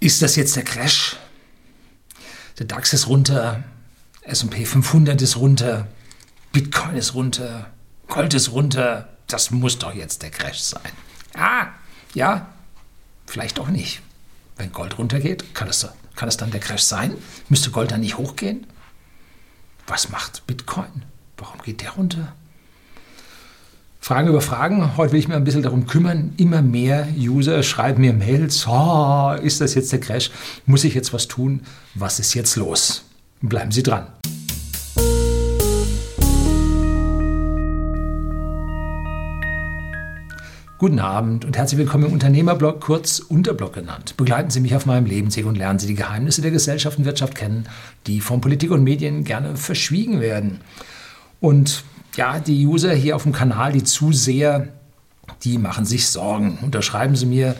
Ist das jetzt der Crash? Der DAX ist runter, SP 500 ist runter, Bitcoin ist runter, Gold ist runter. Das muss doch jetzt der Crash sein. Ah, ja, vielleicht auch nicht. Wenn Gold runtergeht, kann es, kann es dann der Crash sein? Müsste Gold dann nicht hochgehen? Was macht Bitcoin? Warum geht der runter? Fragen über Fragen. Heute will ich mir ein bisschen darum kümmern. Immer mehr User schreiben mir Mails. Oh, ist das jetzt der Crash? Muss ich jetzt was tun? Was ist jetzt los? Bleiben Sie dran. Guten Abend und herzlich willkommen im Unternehmerblog, kurz Unterblog genannt. Begleiten Sie mich auf meinem Lebensweg und lernen Sie die Geheimnisse der Gesellschaft und Wirtschaft kennen, die von Politik und Medien gerne verschwiegen werden. Und ja, die User hier auf dem Kanal, die Zuseher, die machen sich Sorgen. Unterschreiben Sie mir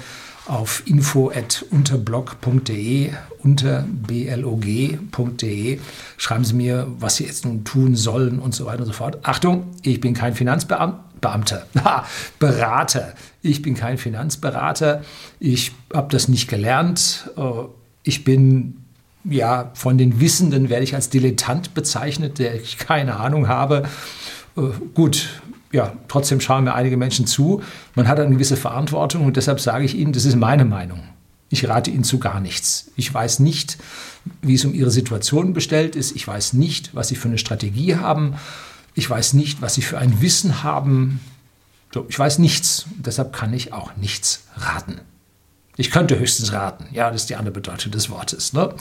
auf info.unterblog.de, unter blog.de. Schreiben Sie mir, was Sie jetzt nun tun sollen und so weiter und so fort. Achtung, ich bin kein Finanzbeamter. Beamter, Berater. Ich bin kein Finanzberater. Ich habe das nicht gelernt. Äh, ich bin ja von den Wissenden werde ich als Dilettant bezeichnet, der ich keine Ahnung habe. Äh, gut, ja, trotzdem schauen mir einige Menschen zu. Man hat eine gewisse Verantwortung und deshalb sage ich Ihnen, das ist meine Meinung. Ich rate Ihnen zu gar nichts. Ich weiß nicht, wie es um Ihre Situation bestellt ist. Ich weiß nicht, was Sie für eine Strategie haben. Ich weiß nicht, was Sie für ein Wissen haben. So, ich weiß nichts. Deshalb kann ich auch nichts raten. Ich könnte höchstens raten. Ja, das ist die andere Bedeutung des Wortes. Ne?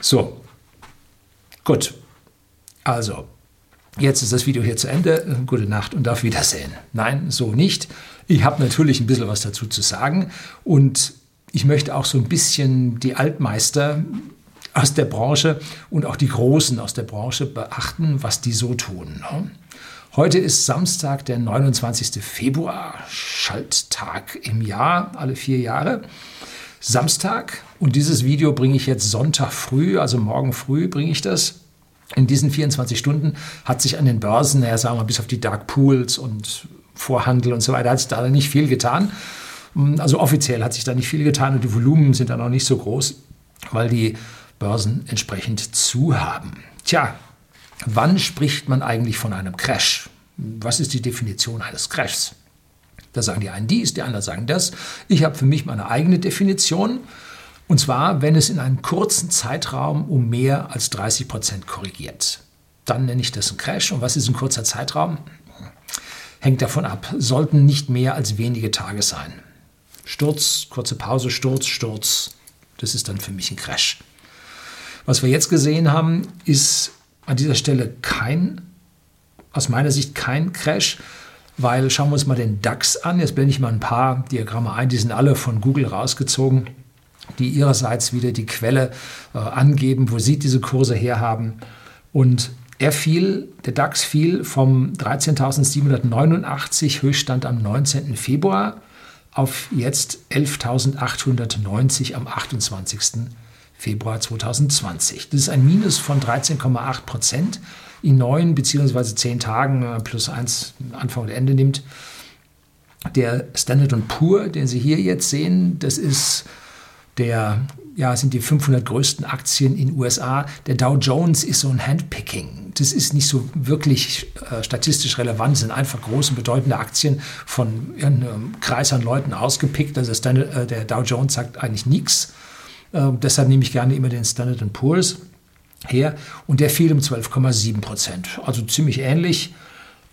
So, gut. Also, Jetzt ist das Video hier zu Ende. Gute Nacht und auf Wiedersehen. Nein, so nicht. Ich habe natürlich ein bisschen was dazu zu sagen und ich möchte auch so ein bisschen die Altmeister aus der Branche und auch die Großen aus der Branche beachten, was die so tun. Ne? Heute ist Samstag, der 29. Februar, Schalttag im Jahr, alle vier Jahre. Samstag und dieses Video bringe ich jetzt Sonntag früh, also morgen früh bringe ich das. In diesen 24 Stunden hat sich an den Börsen, naja, sagen wir bis auf die Dark Pools und Vorhandel und so weiter, hat sich da nicht viel getan. Also offiziell hat sich da nicht viel getan und die Volumen sind dann auch nicht so groß, weil die Börsen entsprechend zu haben. Tja, wann spricht man eigentlich von einem Crash? Was ist die Definition eines Crashs? Da sagen die einen dies, die anderen sagen das. Ich habe für mich meine eigene Definition. Und zwar, wenn es in einem kurzen Zeitraum um mehr als 30 Prozent korrigiert. Dann nenne ich das ein Crash. Und was ist ein kurzer Zeitraum? Hängt davon ab. Sollten nicht mehr als wenige Tage sein. Sturz, kurze Pause, Sturz, Sturz. Das ist dann für mich ein Crash. Was wir jetzt gesehen haben, ist an dieser Stelle kein, aus meiner Sicht kein Crash, weil schauen wir uns mal den DAX an. Jetzt blende ich mal ein paar Diagramme ein, die sind alle von Google rausgezogen die ihrerseits wieder die Quelle äh, angeben, wo sie diese Kurse herhaben. Und er fiel, der DAX fiel vom 13.789 Höchststand am 19. Februar auf jetzt 11.890 am 28. Februar 2020. Das ist ein Minus von 13,8 Prozent in neun bzw. zehn Tagen äh, plus eins Anfang und Ende nimmt. Der Standard Poor, den Sie hier jetzt sehen, das ist der ja, sind die 500 größten Aktien in USA. Der Dow Jones ist so ein Handpicking. Das ist nicht so wirklich äh, statistisch relevant, das sind einfach große, bedeutende Aktien von einem Kreis an Leuten ausgepickt. Also Standard, äh, der Dow Jones sagt eigentlich nichts. Äh, deshalb nehme ich gerne immer den Standard Poor's her. Und der fiel um 12,7 Prozent. Also ziemlich ähnlich.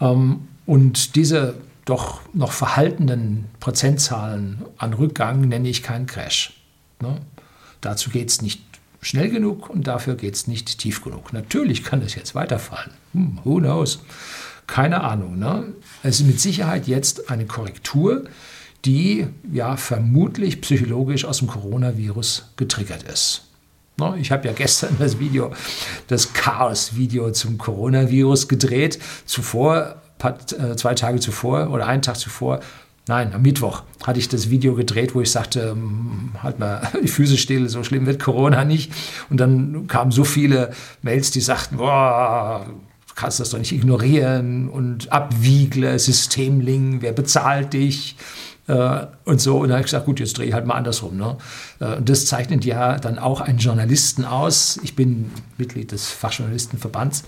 Ähm, und diese doch noch verhaltenen Prozentzahlen an Rückgang nenne ich keinen Crash. Ne? Dazu geht es nicht schnell genug und dafür geht es nicht tief genug. Natürlich kann es jetzt weiterfallen. Hm, who knows? Keine Ahnung. Ne? Es ist mit Sicherheit jetzt eine Korrektur, die ja vermutlich psychologisch aus dem Coronavirus getriggert ist. Ne? Ich habe ja gestern das Video, das Chaos-Video zum Coronavirus gedreht. Zuvor, äh, zwei Tage zuvor oder einen Tag zuvor Nein, am Mittwoch hatte ich das Video gedreht, wo ich sagte, ähm, halt mal die Füße still, so schlimm wird Corona nicht. Und dann kamen so viele Mails, die sagten, boah, du kannst das doch nicht ignorieren und Abwiegle, Systemling, wer bezahlt dich? Äh, und so. Und dann habe ich gesagt, gut, jetzt drehe ich halt mal andersrum. Ne? Äh, und das zeichnet ja dann auch einen Journalisten aus. Ich bin Mitglied des Fachjournalistenverbands,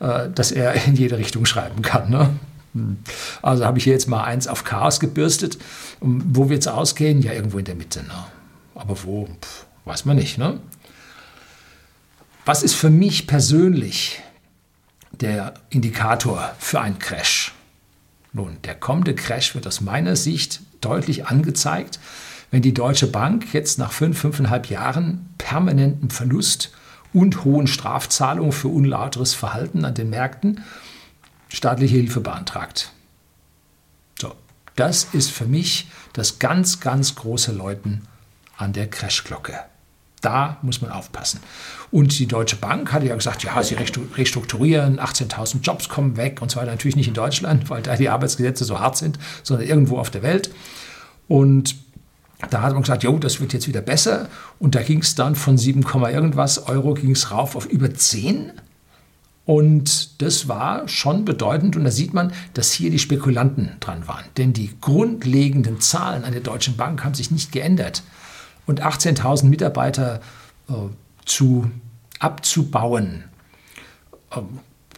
äh, dass er in jede Richtung schreiben kann. Ne? Hm. Also habe ich hier jetzt mal eins auf Chaos gebürstet. Und wo wird es ausgehen? Ja, irgendwo in der Mitte. Ne? Aber wo, Pff, weiß man nicht. Ne? Was ist für mich persönlich der Indikator für einen Crash? Nun, der kommende Crash wird aus meiner Sicht deutlich angezeigt, wenn die Deutsche Bank jetzt nach fünf, fünfeinhalb Jahren permanentem Verlust und hohen Strafzahlungen für unlauteres Verhalten an den Märkten staatliche Hilfe beantragt. So, das ist für mich das ganz, ganz große Läuten an der Crashglocke. Da muss man aufpassen. Und die Deutsche Bank hatte ja gesagt, ja, sie restrukturieren, 18.000 Jobs kommen weg und zwar Natürlich nicht in Deutschland, weil da die Arbeitsgesetze so hart sind, sondern irgendwo auf der Welt. Und da hat man gesagt, jo, das wird jetzt wieder besser. Und da ging es dann von 7, irgendwas Euro ging es rauf auf über 10. Und das war schon bedeutend. Und da sieht man, dass hier die Spekulanten dran waren. Denn die grundlegenden Zahlen an der Deutschen Bank haben sich nicht geändert und 18.000 Mitarbeiter äh, zu, abzubauen, äh,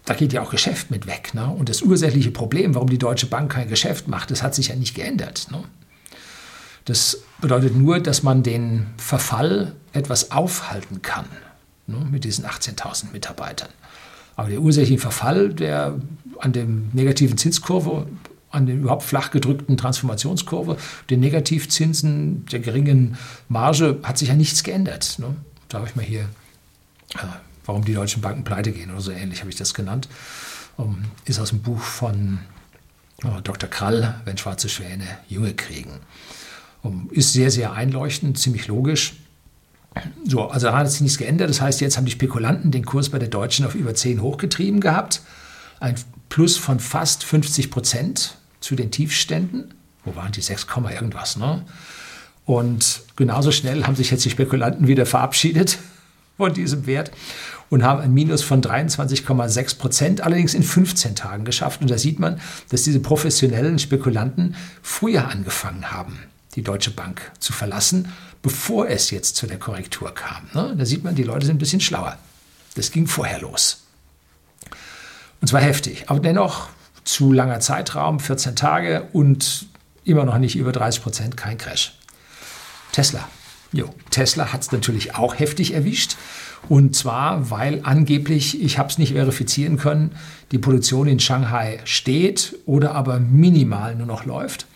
da geht ja auch Geschäft mit weg. Ne? Und das ursächliche Problem, warum die Deutsche Bank kein Geschäft macht, das hat sich ja nicht geändert. Ne? Das bedeutet nur, dass man den Verfall etwas aufhalten kann ne? mit diesen 18.000 Mitarbeitern. Aber der ursächliche Verfall, der an dem negativen Zinskurve an der überhaupt flach gedrückten Transformationskurve, den Negativzinsen, der geringen Marge hat sich ja nichts geändert. Ne? Da habe ich mal hier, äh, warum die deutschen Banken pleite gehen oder so ähnlich habe ich das genannt. Um, ist aus dem Buch von uh, Dr. Krall, Wenn schwarze Schwäne Junge kriegen. Um, ist sehr, sehr einleuchtend, ziemlich logisch. So, also hat sich nichts geändert. Das heißt, jetzt haben die Spekulanten den Kurs bei der Deutschen auf über 10 hochgetrieben gehabt. Ein Plus von fast 50 Prozent zu den Tiefständen. Wo waren die 6, irgendwas? Ne? Und genauso schnell haben sich jetzt die Spekulanten wieder verabschiedet von diesem Wert und haben ein Minus von 23,6 Prozent, allerdings in 15 Tagen geschafft. Und da sieht man, dass diese professionellen Spekulanten früher angefangen haben, die Deutsche Bank zu verlassen, bevor es jetzt zu der Korrektur kam. Ne? Da sieht man, die Leute sind ein bisschen schlauer. Das ging vorher los. Und zwar heftig, aber dennoch zu langer Zeitraum, 14 Tage und immer noch nicht über 30 Prozent, kein Crash. Tesla. Jo, Tesla hat es natürlich auch heftig erwischt. Und zwar, weil angeblich, ich habe es nicht verifizieren können, die Produktion in Shanghai steht oder aber minimal nur noch läuft.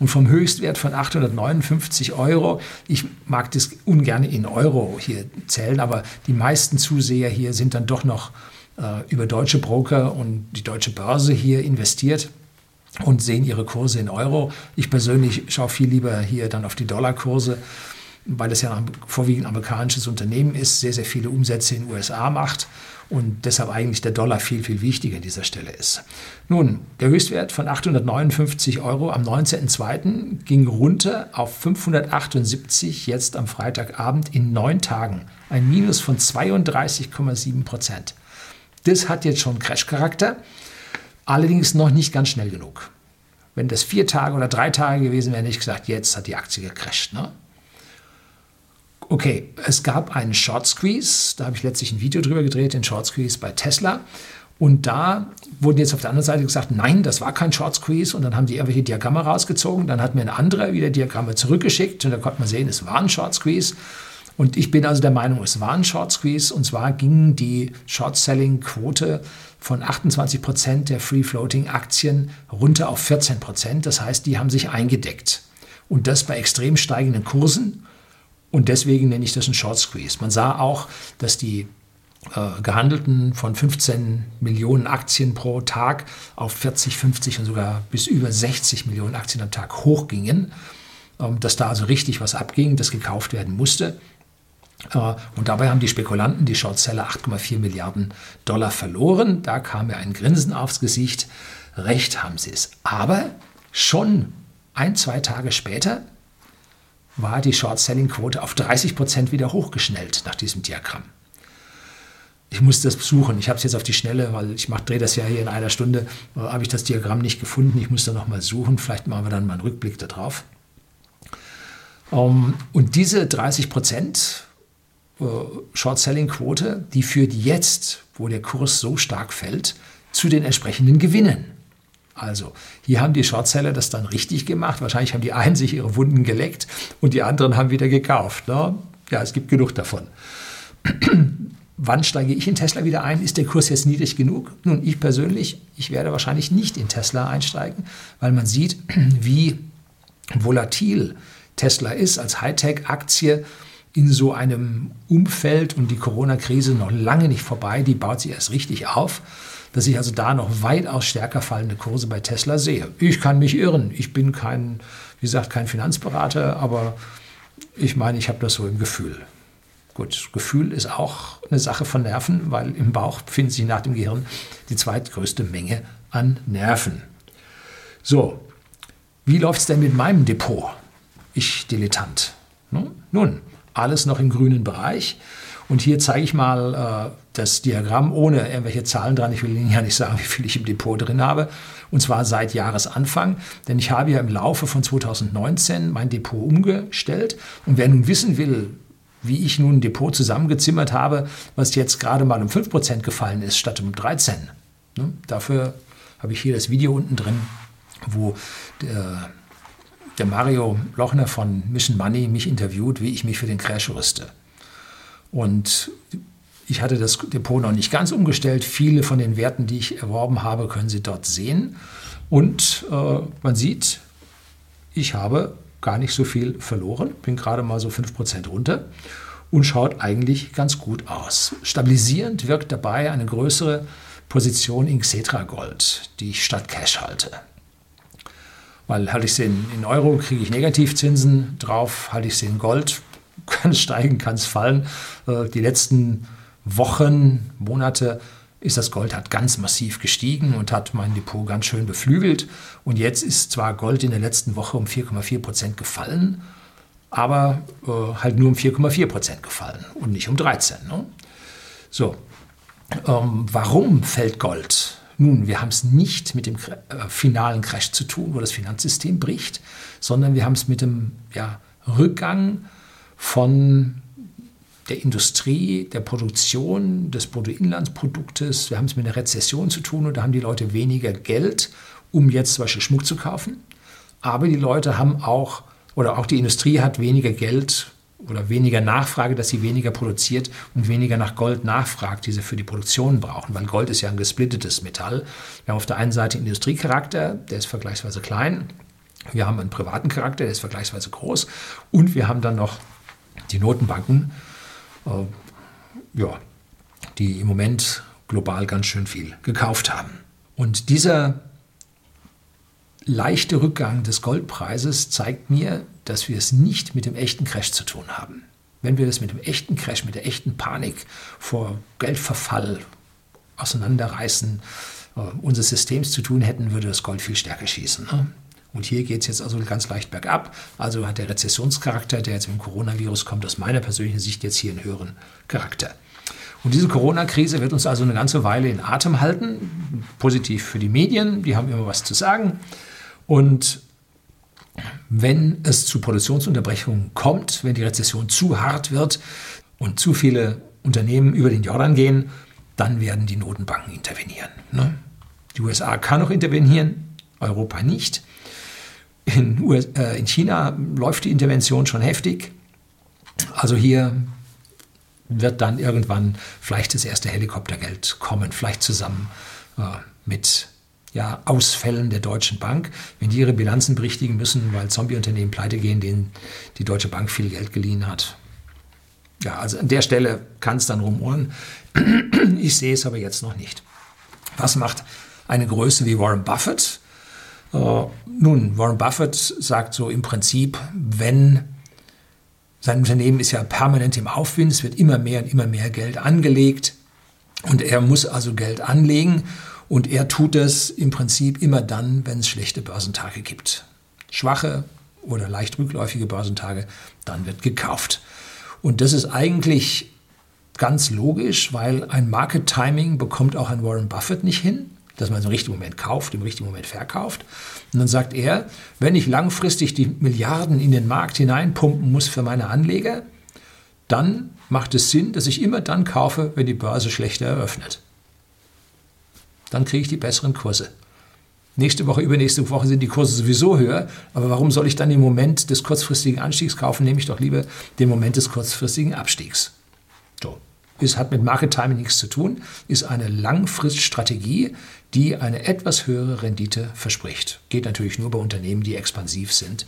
Und vom Höchstwert von 859 Euro, ich mag das ungern in Euro hier zählen, aber die meisten Zuseher hier sind dann doch noch äh, über deutsche Broker und die deutsche Börse hier investiert und sehen ihre Kurse in Euro. Ich persönlich schaue viel lieber hier dann auf die Dollarkurse, weil es ja ein vorwiegend amerikanisches Unternehmen ist, sehr, sehr viele Umsätze in den USA macht und deshalb eigentlich der Dollar viel, viel wichtiger an dieser Stelle ist. Nun, der Höchstwert von 859 Euro am 19.02. ging runter auf 578 jetzt am Freitagabend in neun Tagen. Ein Minus von 32,7 Prozent. Das hat jetzt schon Crash-Charakter, allerdings noch nicht ganz schnell genug. Wenn das vier Tage oder drei Tage gewesen wäre, hätte ich gesagt, jetzt hat die Aktie gecrasht. Ne? Okay, es gab einen Short Squeeze, da habe ich letztlich ein Video drüber gedreht, den Short Squeeze bei Tesla. Und da wurden jetzt auf der anderen Seite gesagt, nein, das war kein Short Squeeze. Und dann haben die irgendwelche Diagramme rausgezogen. Dann hat mir ein anderer wieder Diagramme zurückgeschickt. Und da konnte man sehen, es war ein Short Squeeze. Und ich bin also der Meinung, es war ein Short Squeeze und zwar ging die Short-Selling-Quote von 28 Prozent der Free-Floating-Aktien runter auf 14 Prozent. Das heißt, die haben sich eingedeckt. Und das bei extrem steigenden Kursen. Und deswegen nenne ich das ein Short Squeeze. Man sah auch, dass die äh, gehandelten von 15 Millionen Aktien pro Tag auf 40, 50 und sogar bis über 60 Millionen Aktien am Tag hochgingen. Ähm, dass da also richtig was abging, das gekauft werden musste. Äh, und dabei haben die Spekulanten, die Shortseller, 8,4 Milliarden Dollar verloren. Da kam mir ein Grinsen aufs Gesicht. Recht haben sie es. Aber schon ein, zwei Tage später war die Short-Selling-Quote auf 30 Prozent wieder hochgeschnellt nach diesem Diagramm. Ich muss das suchen. Ich habe es jetzt auf die Schnelle, weil ich drehe das ja hier in einer Stunde, äh, habe ich das Diagramm nicht gefunden. Ich muss da nochmal suchen. Vielleicht machen wir dann mal einen Rückblick darauf. Um, und diese 30 Prozent äh, Short-Selling-Quote, die führt jetzt, wo der Kurs so stark fällt, zu den entsprechenden Gewinnen. Also, hier haben die Shortseller das dann richtig gemacht. Wahrscheinlich haben die einen sich ihre Wunden geleckt und die anderen haben wieder gekauft. Ne? Ja, es gibt genug davon. Wann steige ich in Tesla wieder ein? Ist der Kurs jetzt niedrig genug? Nun, ich persönlich, ich werde wahrscheinlich nicht in Tesla einsteigen, weil man sieht, wie volatil Tesla ist als Hightech-Aktie in so einem Umfeld und die Corona-Krise noch lange nicht vorbei, die baut sich erst richtig auf, dass ich also da noch weitaus stärker fallende Kurse bei Tesla sehe. Ich kann mich irren. Ich bin kein, wie gesagt, kein Finanzberater, aber ich meine, ich habe das so im Gefühl. Gut, Gefühl ist auch eine Sache von Nerven, weil im Bauch befindet sich nach dem Gehirn die zweitgrößte Menge an Nerven. So, wie läuft es denn mit meinem Depot? Ich Dilettant. Nun, alles noch im grünen Bereich. Und hier zeige ich mal äh, das Diagramm ohne irgendwelche Zahlen dran. Ich will Ihnen ja nicht sagen, wie viel ich im Depot drin habe. Und zwar seit Jahresanfang. Denn ich habe ja im Laufe von 2019 mein Depot umgestellt. Und wer nun wissen will, wie ich nun ein Depot zusammengezimmert habe, was jetzt gerade mal um 5% gefallen ist, statt um 13%. Ne? Dafür habe ich hier das Video unten drin, wo der, der Mario Lochner von Mission Money mich interviewt, wie ich mich für den Crash rüste. Und ich hatte das Depot noch nicht ganz umgestellt. Viele von den Werten, die ich erworben habe, können Sie dort sehen. Und äh, man sieht, ich habe gar nicht so viel verloren, bin gerade mal so 5% runter und schaut eigentlich ganz gut aus. Stabilisierend wirkt dabei eine größere Position in Xetra Gold, die ich statt Cash halte. Weil halte ich sie in, in Euro, kriege ich Negativzinsen drauf, halte ich sie in Gold, kann es steigen, kann es fallen. Äh, die letzten Wochen, Monate ist das Gold hat ganz massiv gestiegen und hat mein Depot ganz schön beflügelt. Und jetzt ist zwar Gold in der letzten Woche um 4,4 Prozent gefallen, aber äh, halt nur um 4,4 Prozent gefallen und nicht um 13. Ne? So, ähm, warum fällt Gold? Nun, wir haben es nicht mit dem äh, finalen Crash zu tun, wo das Finanzsystem bricht, sondern wir haben es mit dem ja, Rückgang von der Industrie, der Produktion des Bruttoinlandsproduktes. Wir haben es mit einer Rezession zu tun und da haben die Leute weniger Geld, um jetzt zum Beispiel Schmuck zu kaufen. Aber die Leute haben auch, oder auch die Industrie hat weniger Geld oder weniger Nachfrage, dass sie weniger produziert und weniger nach Gold nachfragt, die sie für die Produktion brauchen, weil Gold ist ja ein gesplittetes Metall. Wir haben auf der einen Seite Industriecharakter, der ist vergleichsweise klein. Wir haben einen privaten Charakter, der ist vergleichsweise groß. Und wir haben dann noch die Notenbanken, äh, ja, die im Moment global ganz schön viel gekauft haben. Und dieser leichte Rückgang des Goldpreises zeigt mir, dass wir es nicht mit dem echten Crash zu tun haben. Wenn wir das mit dem echten Crash, mit der echten Panik vor Geldverfall, Auseinanderreißen äh, unseres Systems zu tun hätten, würde das Gold viel stärker schießen. Ne? Und hier geht es jetzt also ganz leicht bergab. Also hat der Rezessionscharakter, der jetzt mit dem Coronavirus kommt, aus meiner persönlichen Sicht jetzt hier einen höheren Charakter. Und diese Corona-Krise wird uns also eine ganze Weile in Atem halten. Positiv für die Medien, die haben immer was zu sagen. Und wenn es zu Produktionsunterbrechungen kommt, wenn die Rezession zu hart wird und zu viele Unternehmen über den Jordan gehen, dann werden die Notenbanken intervenieren. Ne? Die USA kann noch intervenieren, Europa nicht. In, US, äh, in China läuft die Intervention schon heftig. Also hier wird dann irgendwann vielleicht das erste Helikoptergeld kommen, vielleicht zusammen äh, mit ja, Ausfällen der Deutschen Bank, wenn die ihre Bilanzen berichtigen müssen, weil Zombieunternehmen pleite gehen, denen die Deutsche Bank viel Geld geliehen hat. Ja, also an der Stelle kann es dann rumoren. Ich sehe es aber jetzt noch nicht. Was macht eine Größe wie Warren Buffett? Äh, nun, Warren Buffett sagt so im Prinzip, wenn sein Unternehmen ist ja permanent im Aufwind, es wird immer mehr und immer mehr Geld angelegt und er muss also Geld anlegen und er tut es im Prinzip immer dann, wenn es schlechte Börsentage gibt. Schwache oder leicht rückläufige Börsentage, dann wird gekauft. Und das ist eigentlich ganz logisch, weil ein Market Timing bekommt auch ein Warren Buffett nicht hin. dass man im richtigen Moment kauft, im richtigen Moment verkauft. Und dann sagt er, wenn ich langfristig die Milliarden in den Markt hineinpumpen muss für meine Anleger, dann macht es Sinn, dass ich immer dann kaufe, wenn die Börse schlechter eröffnet. Dann kriege ich die besseren Kurse. Nächste Woche, übernächste Woche sind die Kurse sowieso höher. Aber warum soll ich dann den Moment des kurzfristigen Anstiegs kaufen? Nehme ich doch lieber den Moment des kurzfristigen Abstiegs. So. Es hat mit Market Timing nichts zu tun, ist eine Langfriststrategie, die eine etwas höhere Rendite verspricht. Geht natürlich nur bei Unternehmen, die expansiv sind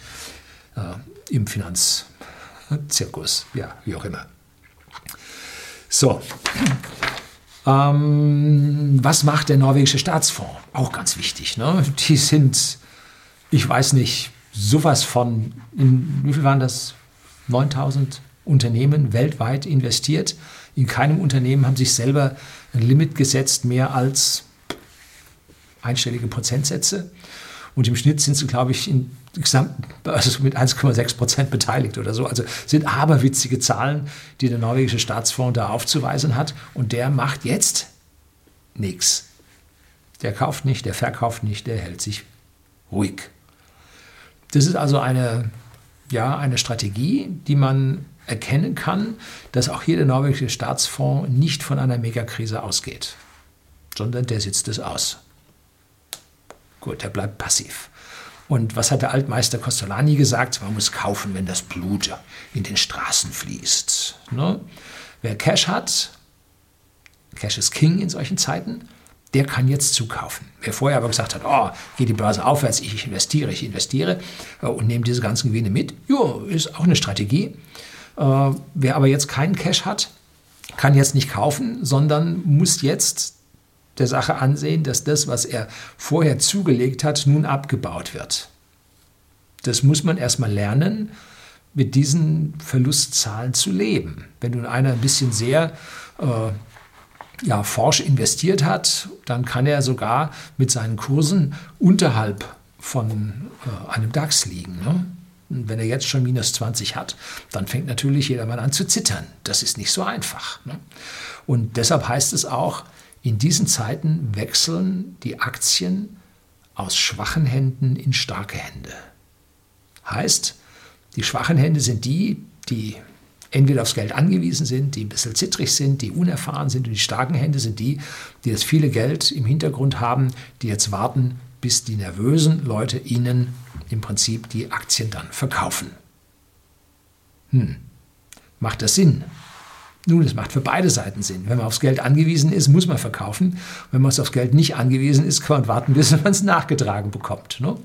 äh, im Finanzzirkus, ja, wie auch immer. So, ähm, was macht der norwegische Staatsfonds? Auch ganz wichtig. Ne? Die sind, ich weiß nicht, sowas von, in, wie viel waren das? 9000 Unternehmen weltweit investiert. In keinem Unternehmen haben sich selber ein Limit gesetzt, mehr als einstellige Prozentsätze. Und im Schnitt sind sie, glaube ich, in also mit 1,6 Prozent beteiligt oder so. Also sind aberwitzige Zahlen, die der norwegische Staatsfonds da aufzuweisen hat. Und der macht jetzt nichts. Der kauft nicht, der verkauft nicht, der hält sich ruhig. Das ist also eine, ja, eine Strategie, die man erkennen kann, dass auch hier der norwegische Staatsfonds nicht von einer Megakrise ausgeht, sondern der sitzt es aus. Gut, der bleibt passiv. Und was hat der Altmeister Costolani gesagt? Man muss kaufen, wenn das Blut in den Straßen fließt. Ne? Wer Cash hat, Cash ist King in solchen Zeiten, der kann jetzt zukaufen. Wer vorher aber gesagt hat, oh, geht die Börse aufwärts, ich investiere, ich investiere äh, und nehme diese ganzen Gewinne mit, jo, ist auch eine Strategie. Äh, wer aber jetzt keinen Cash hat, kann jetzt nicht kaufen, sondern muss jetzt der Sache ansehen, dass das, was er vorher zugelegt hat, nun abgebaut wird. Das muss man erstmal lernen, mit diesen Verlustzahlen zu leben. Wenn nun einer ein bisschen sehr äh, ja, forsch investiert hat, dann kann er sogar mit seinen Kursen unterhalb von äh, einem DAX liegen. Ne? Und wenn er jetzt schon minus 20 hat, dann fängt natürlich jedermann an zu zittern. Das ist nicht so einfach. Ne? Und deshalb heißt es auch, in diesen Zeiten wechseln die Aktien aus schwachen Händen in starke Hände. Heißt, die schwachen Hände sind die, die entweder aufs Geld angewiesen sind, die ein bisschen zittrig sind, die unerfahren sind und die starken Hände sind die, die das viele Geld im Hintergrund haben, die jetzt warten, bis die nervösen Leute ihnen im Prinzip die Aktien dann verkaufen. Hm. Macht das Sinn? Nun, es macht für beide Seiten Sinn. Wenn man aufs Geld angewiesen ist, muss man verkaufen. Wenn man aufs Geld nicht angewiesen ist, kann man warten, bis man es nachgetragen bekommt. Ne?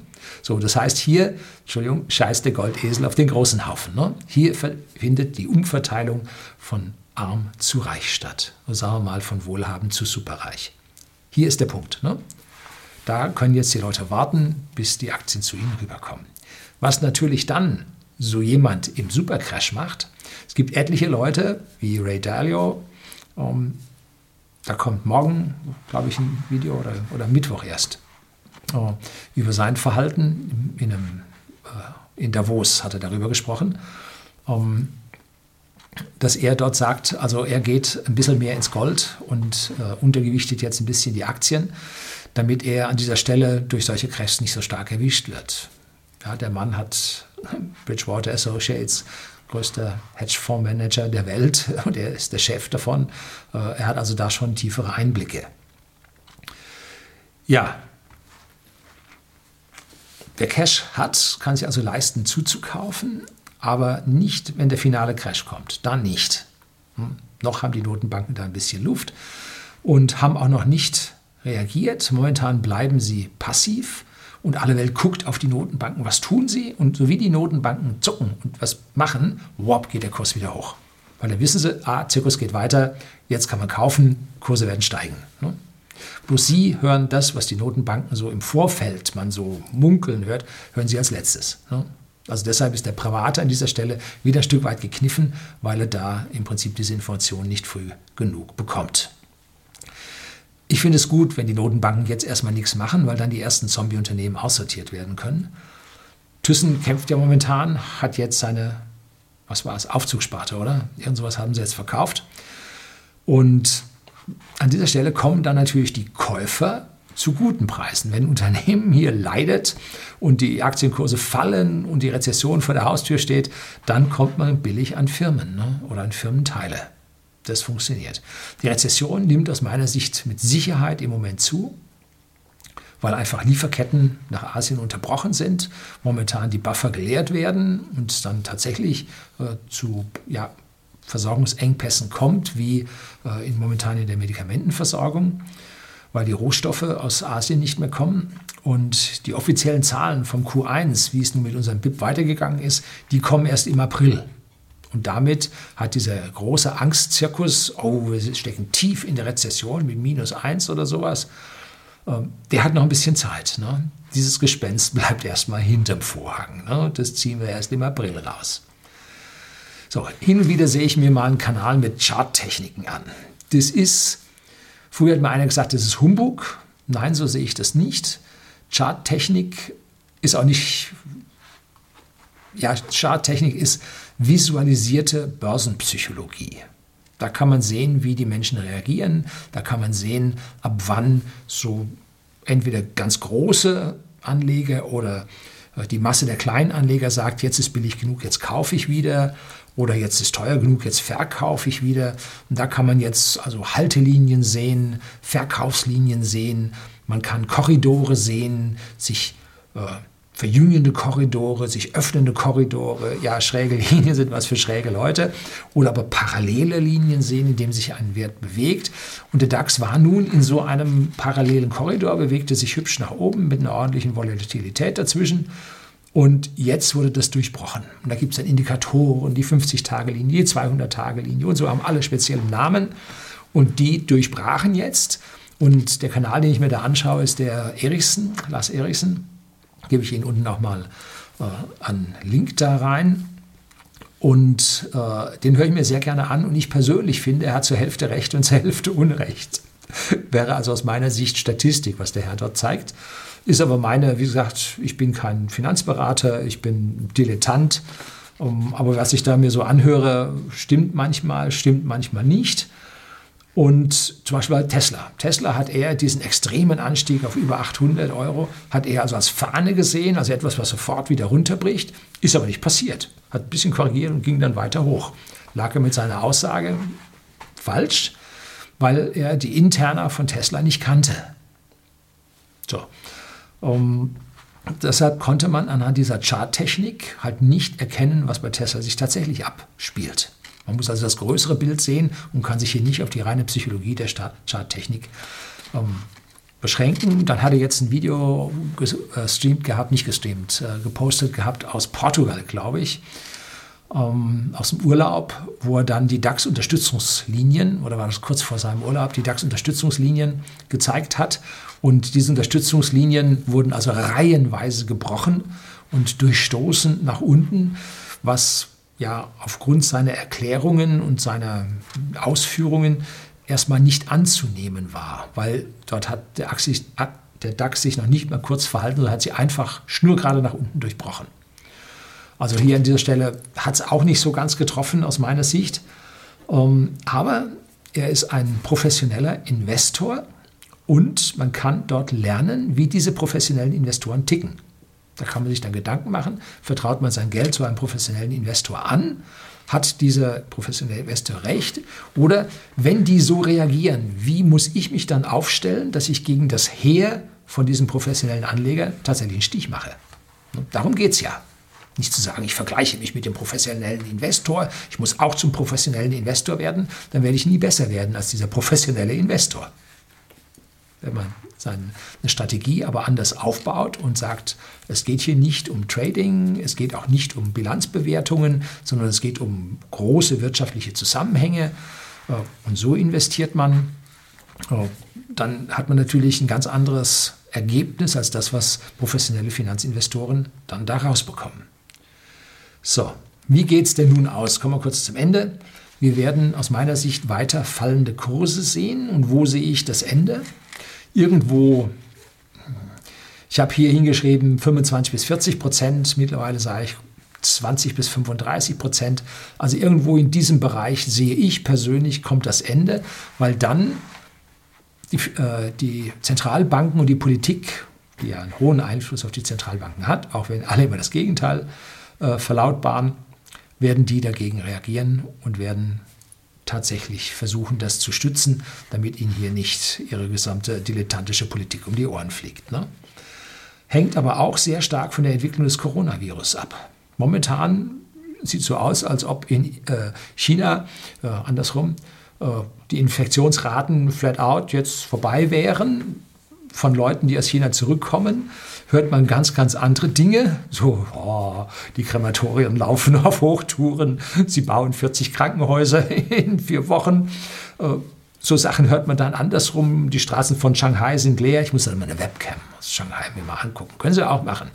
So, das heißt hier, Entschuldigung, scheißt der Goldesel auf den großen Haufen. Ne? Hier findet die Umverteilung von arm zu reich statt. Sagen wir mal von wohlhabend zu superreich. Hier ist der Punkt. Ne? Da können jetzt die Leute warten, bis die Aktien zu ihnen rüberkommen. Was natürlich dann so jemand im Supercrash macht, es gibt etliche Leute, wie Ray Dalio, um, da kommt morgen, glaube ich, ein Video oder, oder Mittwoch erst, uh, über sein Verhalten in, einem, uh, in Davos hat er darüber gesprochen, um, dass er dort sagt, also er geht ein bisschen mehr ins Gold und uh, untergewichtet jetzt ein bisschen die Aktien, damit er an dieser Stelle durch solche Crashs nicht so stark erwischt wird. Ja, der Mann hat Bridgewater Associates größter Hedgefondsmanager der Welt und er ist der Chef davon. Äh, er hat also da schon tiefere Einblicke. Ja, wer Cash hat, kann sich also leisten zuzukaufen, aber nicht, wenn der finale Crash kommt. Dann nicht. Hm? Noch haben die Notenbanken da ein bisschen Luft und haben auch noch nicht reagiert. Momentan bleiben sie passiv und alle Welt guckt auf die Notenbanken, was tun sie? Und so wie die Notenbanken zucken und was machen, wop, geht der Kurs wieder hoch. Weil dann wissen sie, ah, Zirkus geht weiter, jetzt kann man kaufen, Kurse werden steigen. Ne? Bloß sie hören das, was die Notenbanken so im Vorfeld, man so munkeln hört, hören sie als letztes. Ne? Also deshalb ist der Private an dieser Stelle wieder ein Stück weit gekniffen, weil er da im Prinzip diese Information nicht früh genug bekommt. Ich finde es gut, wenn die Notenbanken jetzt erstmal nichts machen, weil dann die ersten Zombie-Unternehmen aussortiert werden können. Thyssen kämpft ja momentan, hat jetzt seine, was war es, Aufzugssparte, oder? Irgend sowas haben sie jetzt verkauft. Und an dieser Stelle kommen dann natürlich die Käufer zu guten Preisen. Wenn ein Unternehmen hier leidet und die Aktienkurse fallen und die Rezession vor der Haustür steht, dann kommt man billig an Firmen ne? oder an Firmenteile. Das funktioniert. Die Rezession nimmt aus meiner Sicht mit Sicherheit im Moment zu, weil einfach Lieferketten nach Asien unterbrochen sind, momentan die Buffer geleert werden und dann tatsächlich äh, zu ja, Versorgungsengpässen kommt, wie äh, in, momentan in der Medikamentenversorgung, weil die Rohstoffe aus Asien nicht mehr kommen. Und die offiziellen Zahlen vom Q1, wie es nun mit unserem BIP weitergegangen ist, die kommen erst im April. Und damit hat dieser große Angstzirkus, oh, wir stecken tief in der Rezession mit minus eins oder sowas, ähm, der hat noch ein bisschen Zeit. Ne? Dieses Gespenst bleibt erstmal hinterm Vorhang. Ne? Das ziehen wir erst im April raus. So, hin und wieder sehe ich mir mal einen Kanal mit Charttechniken an. Das ist, früher hat mir einer gesagt, das ist Humbug. Nein, so sehe ich das nicht. Charttechnik ist auch nicht, ja, Charttechnik ist visualisierte Börsenpsychologie. Da kann man sehen, wie die Menschen reagieren. Da kann man sehen, ab wann so entweder ganz große Anleger oder äh, die Masse der kleinen Anleger sagt, jetzt ist billig genug, jetzt kaufe ich wieder oder jetzt ist teuer genug, jetzt verkaufe ich wieder. Und da kann man jetzt also Haltelinien sehen, Verkaufslinien sehen, man kann Korridore sehen, sich äh, verjüngende Korridore, sich öffnende Korridore, ja, schräge Linien sind was für schräge Leute, oder aber parallele Linien sehen, in dem sich ein Wert bewegt. Und der DAX war nun in so einem parallelen Korridor, bewegte sich hübsch nach oben mit einer ordentlichen Volatilität dazwischen. Und jetzt wurde das durchbrochen. Und da gibt es dann Indikatoren, die 50-Tage-Linie, die 200-Tage-Linie und so haben alle speziellen Namen. Und die durchbrachen jetzt. Und der Kanal, den ich mir da anschaue, ist der Erichsen, Lars Erichsen. Gebe ich Ihnen unten nochmal äh, einen Link da rein. Und äh, den höre ich mir sehr gerne an. Und ich persönlich finde, er hat zur Hälfte Recht und zur Hälfte Unrecht. Wäre also aus meiner Sicht Statistik, was der Herr dort zeigt. Ist aber meine, wie gesagt, ich bin kein Finanzberater, ich bin Dilettant. Um, aber was ich da mir so anhöre, stimmt manchmal, stimmt manchmal nicht. Und zum Beispiel bei Tesla. Tesla hat er diesen extremen Anstieg auf über 800 Euro, hat er also als Fahne gesehen, also etwas, was sofort wieder runterbricht, ist aber nicht passiert. Hat ein bisschen korrigiert und ging dann weiter hoch. Lag er mit seiner Aussage falsch, weil er die Interna von Tesla nicht kannte. So. Um, deshalb konnte man anhand dieser Charttechnik halt nicht erkennen, was bei Tesla sich tatsächlich abspielt. Man muss also das größere Bild sehen und kann sich hier nicht auf die reine Psychologie der Charttechnik ähm, beschränken. Dann hat er jetzt ein Video gestreamt gehabt, nicht gestreamt, äh, gepostet gehabt aus Portugal, glaube ich, ähm, aus dem Urlaub, wo er dann die DAX-Unterstützungslinien, oder war das kurz vor seinem Urlaub, die DAX-Unterstützungslinien gezeigt hat. Und diese Unterstützungslinien wurden also reihenweise gebrochen und durchstoßen nach unten, was ja aufgrund seiner Erklärungen und seiner Ausführungen erstmal nicht anzunehmen war, weil dort hat der, Axis, der DAX sich noch nicht mal kurz verhalten, sondern hat sie einfach schnurgerade nach unten durchbrochen. Also hier an dieser Stelle hat es auch nicht so ganz getroffen aus meiner Sicht. Ähm, aber er ist ein professioneller Investor und man kann dort lernen, wie diese professionellen Investoren ticken. Da kann man sich dann Gedanken machen, vertraut man sein Geld zu einem professionellen Investor an, hat dieser professionelle Investor recht? Oder wenn die so reagieren, wie muss ich mich dann aufstellen, dass ich gegen das Heer von diesem professionellen Anleger tatsächlich einen Stich mache? Darum geht es ja. Nicht zu sagen, ich vergleiche mich mit dem professionellen Investor, ich muss auch zum professionellen Investor werden, dann werde ich nie besser werden als dieser professionelle Investor. Wenn man seine Strategie aber anders aufbaut und sagt, es geht hier nicht um Trading, es geht auch nicht um Bilanzbewertungen, sondern es geht um große wirtschaftliche Zusammenhänge. Äh, und so investiert man. Äh, dann hat man natürlich ein ganz anderes Ergebnis als das, was professionelle Finanzinvestoren dann daraus bekommen. So, wie geht es denn nun aus? Kommen wir kurz zum Ende. Wir werden aus meiner Sicht weiter fallende Kurse sehen. Und wo sehe ich das Ende? Irgendwo, ich habe hier hingeschrieben 25 bis 40 Prozent, mittlerweile sage ich 20 bis 35 Prozent. Also irgendwo in diesem Bereich sehe ich persönlich kommt das Ende, weil dann die, äh, die Zentralbanken und die Politik, die ja einen hohen Einfluss auf die Zentralbanken hat, auch wenn alle immer das Gegenteil äh, verlautbaren, werden die dagegen reagieren und werden tatsächlich versuchen, das zu stützen, damit ihnen hier nicht ihre gesamte dilettantische Politik um die Ohren fliegt. Ne? Hängt aber auch sehr stark von der Entwicklung des Coronavirus ab. Momentan sieht so aus, als ob in äh, China, äh, andersrum, äh, die Infektionsraten flat out jetzt vorbei wären. Von Leuten, die aus China zurückkommen, hört man ganz, ganz andere Dinge. So, oh, die Krematorien laufen auf Hochtouren, sie bauen 40 Krankenhäuser in vier Wochen. Äh, so Sachen hört man dann andersrum. Die Straßen von Shanghai sind leer. Ich muss dann mal eine Webcam aus Shanghai mir mal angucken. Können Sie auch machen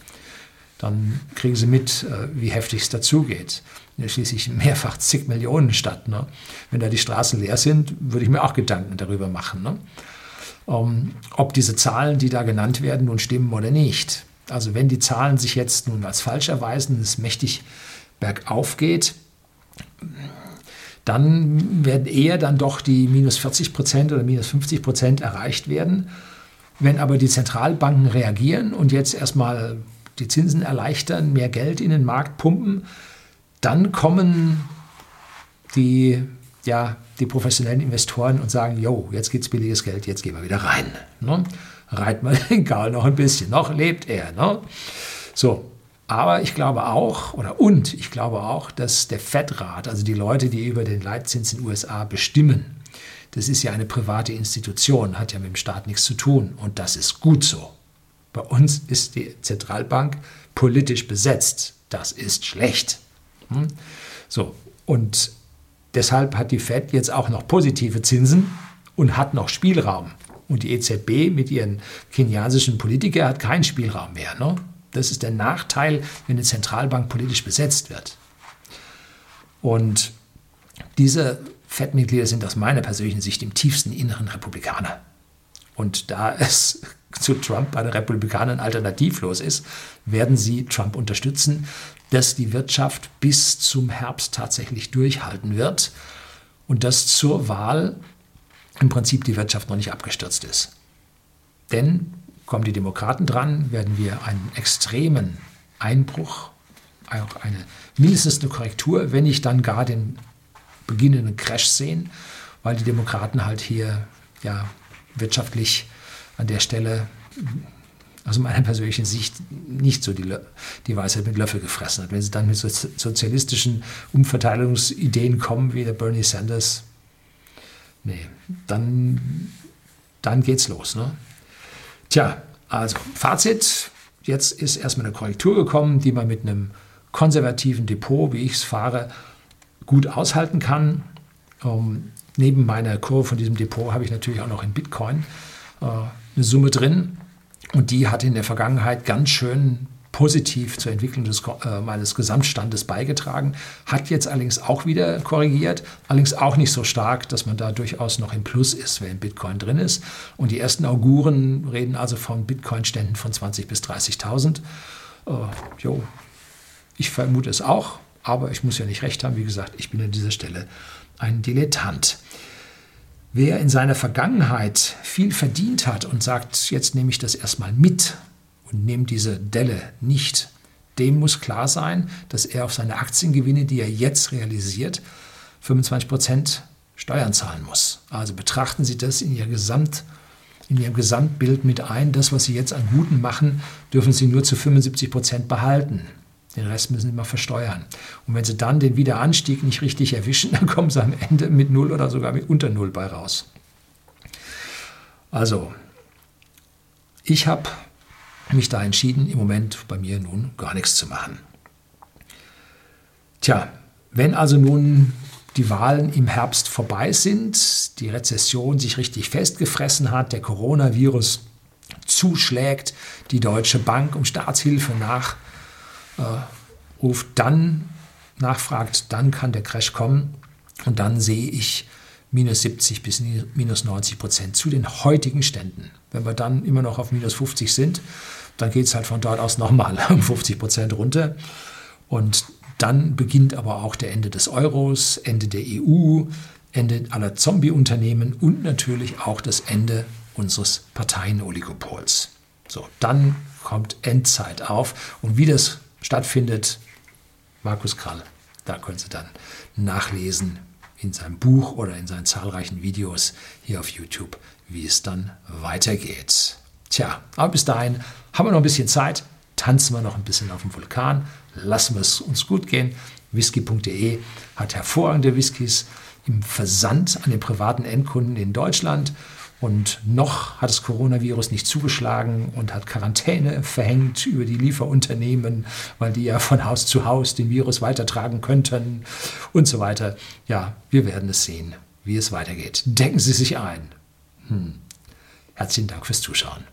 dann kriegen sie mit, äh, wie heftig es dazugeht. Schließlich mehrfach zig Millionen Stadt. Ne? Wenn da die Straßen leer sind, würde ich mir auch Gedanken darüber machen, ne? Um, ob diese Zahlen, die da genannt werden, nun stimmen oder nicht. Also wenn die Zahlen sich jetzt nun als falsch erweisen, es mächtig bergauf geht, dann werden eher dann doch die minus 40 Prozent oder minus 50 Prozent erreicht werden. Wenn aber die Zentralbanken reagieren und jetzt erstmal die Zinsen erleichtern, mehr Geld in den Markt pumpen, dann kommen die, ja, die professionellen Investoren und sagen, jo, jetzt gibt es billiges Geld, jetzt gehen wir wieder rein. Ne? Reit mal den Karl noch ein bisschen, noch lebt er. Ne? So, aber ich glaube auch, oder und ich glaube auch, dass der Fedrat, also die Leute, die über den Leitzins in den USA bestimmen, das ist ja eine private Institution, hat ja mit dem Staat nichts zu tun und das ist gut so. Bei uns ist die Zentralbank politisch besetzt. Das ist schlecht. Hm? So, und deshalb hat die Fed jetzt auch noch positive Zinsen und hat noch Spielraum. Und die EZB mit ihren kenianischen Politikern hat keinen Spielraum mehr. Ne? Das ist der Nachteil, wenn eine Zentralbank politisch besetzt wird. Und diese FED-Mitglieder sind aus meiner persönlichen Sicht im tiefsten Inneren Republikaner. Und da es zu Trump bei den Republikanern alternativlos ist, werden sie Trump unterstützen, dass die Wirtschaft bis zum Herbst tatsächlich durchhalten wird und dass zur Wahl im Prinzip die Wirtschaft noch nicht abgestürzt ist. Denn kommen die Demokraten dran, werden wir einen extremen Einbruch, auch eine mindestens eine Korrektur, wenn nicht dann gar den beginnenden Crash sehen, weil die Demokraten halt hier ja wirtschaftlich an der Stelle aus meiner persönlichen Sicht nicht so die, die Weisheit mit Löffel gefressen hat. Wenn sie dann mit so sozialistischen Umverteilungsideen kommen, wie der Bernie Sanders, nee, dann, dann geht's los. Ne? Tja, also Fazit, jetzt ist erstmal eine Korrektur gekommen, die man mit einem konservativen Depot, wie ich es fahre, gut aushalten kann. Um, neben meiner Kurve von diesem Depot habe ich natürlich auch noch in Bitcoin äh, eine Summe drin und die hat in der Vergangenheit ganz schön positiv zur Entwicklung des, äh, meines Gesamtstandes beigetragen, hat jetzt allerdings auch wieder korrigiert, allerdings auch nicht so stark, dass man da durchaus noch im Plus ist, wenn Bitcoin drin ist. Und die ersten Auguren reden also von Bitcoin-Ständen von 20.000 bis 30.000. Äh, jo, ich vermute es auch, aber ich muss ja nicht recht haben. Wie gesagt, ich bin an dieser Stelle ein Dilettant. Wer in seiner Vergangenheit viel verdient hat und sagt, jetzt nehme ich das erstmal mit und nehme diese Delle nicht, dem muss klar sein, dass er auf seine Aktiengewinne, die er jetzt realisiert, 25 Prozent Steuern zahlen muss. Also betrachten Sie das in, Ihr Gesamt, in Ihrem Gesamtbild mit ein. Das, was Sie jetzt an Guten machen, dürfen Sie nur zu 75 Prozent behalten. Den Rest müssen sie mal versteuern. Und wenn sie dann den Wiederanstieg nicht richtig erwischen, dann kommen sie am Ende mit Null oder sogar mit unter Null bei raus. Also, ich habe mich da entschieden, im Moment bei mir nun gar nichts zu machen. Tja, wenn also nun die Wahlen im Herbst vorbei sind, die Rezession sich richtig festgefressen hat, der Coronavirus zuschlägt, die Deutsche Bank um Staatshilfe nach ruft dann, nachfragt, dann kann der Crash kommen und dann sehe ich minus 70 bis minus 90 Prozent zu den heutigen Ständen. Wenn wir dann immer noch auf minus 50 sind, dann geht es halt von dort aus nochmal um 50 Prozent runter. Und dann beginnt aber auch der Ende des Euros, Ende der EU, Ende aller Zombie-Unternehmen und natürlich auch das Ende unseres Parteienoligopols. So, dann kommt Endzeit auf und wie das stattfindet, Markus Krall, da können Sie dann nachlesen in seinem Buch oder in seinen zahlreichen Videos hier auf YouTube, wie es dann weitergeht. Tja, aber bis dahin haben wir noch ein bisschen Zeit, tanzen wir noch ein bisschen auf dem Vulkan, lassen wir es uns gut gehen. Whisky.de hat hervorragende Whiskys im Versand an den privaten Endkunden in Deutschland. Und noch hat das Coronavirus nicht zugeschlagen und hat Quarantäne verhängt über die Lieferunternehmen, weil die ja von Haus zu Haus den Virus weitertragen könnten und so weiter. Ja, wir werden es sehen, wie es weitergeht. Denken Sie sich ein. Hm. Herzlichen Dank fürs Zuschauen.